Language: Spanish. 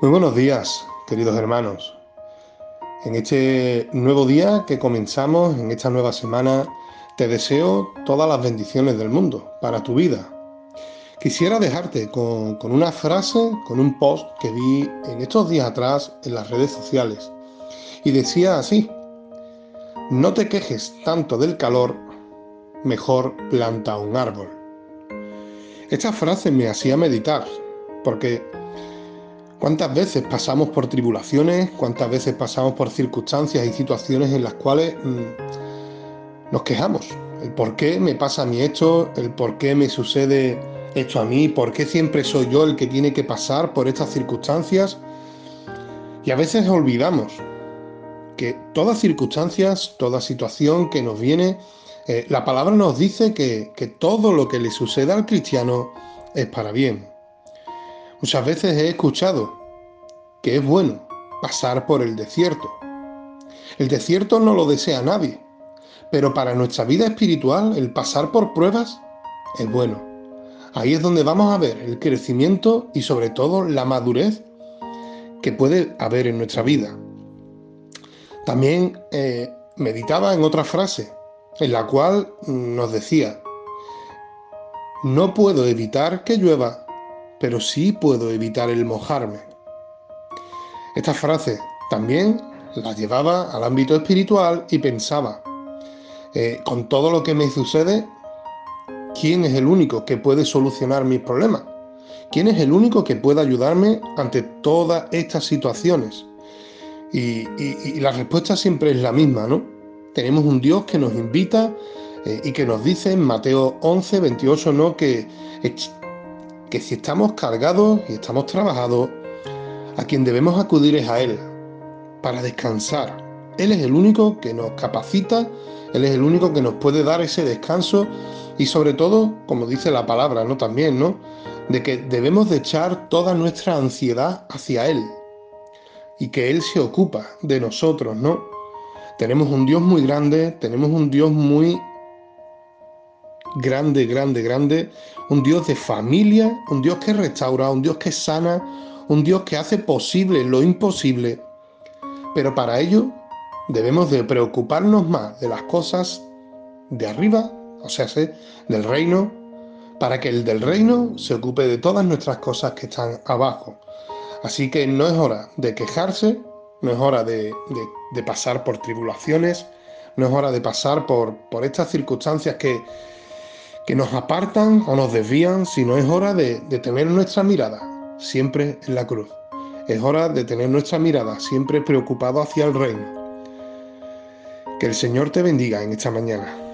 Muy buenos días, queridos hermanos. En este nuevo día que comenzamos, en esta nueva semana, te deseo todas las bendiciones del mundo para tu vida. Quisiera dejarte con, una frase, con un post que vi en estos días atrás en las redes sociales. Y decía así, no te quejes tanto del calor, mejor planta un árbol. Esta frase me hacía meditar, porque ¿Cuántas veces pasamos por tribulaciones? ¿Cuántas veces pasamos por circunstancias y situaciones en las cuales mm, nos quejamos? El por qué me pasa a mí esto, el por qué me sucede esto a mí, por qué siempre soy yo el que tiene que pasar por estas circunstancias. Y a veces olvidamos que todas circunstancias, toda situación que nos viene, eh, la palabra nos dice que, que todo lo que le suceda al cristiano es para bien. Muchas veces he escuchado que es bueno pasar por el desierto. El desierto no lo desea nadie, pero para nuestra vida espiritual el pasar por pruebas es bueno. Ahí es donde vamos a ver el crecimiento y sobre todo la madurez que puede haber en nuestra vida. También eh, meditaba en otra frase, en la cual nos decía, no puedo evitar que llueva, pero sí puedo evitar el mojarme. Esta frase también la llevaba al ámbito espiritual y pensaba, eh, con todo lo que me sucede, ¿quién es el único que puede solucionar mis problemas? ¿Quién es el único que puede ayudarme ante todas estas situaciones? Y, la respuesta siempre es la misma, ¿no? Tenemos un Dios que nos invita eh, y que nos dice en Mateo 11, 28, ¿no? Que que si estamos cargados y estamos trabajados, a quien debemos acudir es a Él para descansar. Él es el único que nos capacita, Él es el único que nos puede dar ese descanso y sobre todo, como dice la palabra, ¿no? También, ¿no? De que debemos de echar toda nuestra ansiedad hacia Él y que Él se ocupa de nosotros, ¿no? Tenemos un Dios muy grande, tenemos un Dios muy grande, grande, grande, un Dios de familia, un Dios que restaura, un Dios que sana, un Dios que hace posible lo imposible. Pero para ello debemos de preocuparnos más de las cosas de arriba, o sea, del reino, para que el del reino se ocupe de todas nuestras cosas que están abajo. Así que no es hora de quejarse, no es hora de, pasar por tribulaciones, no es hora de pasar por, por estas circunstancias que, que nos apartan o nos desvían, sino es hora de, tener nuestra mirada siempre en la cruz. Es hora de tener nuestra mirada siempre preocupado hacia el reino. Que el Señor te bendiga en esta mañana.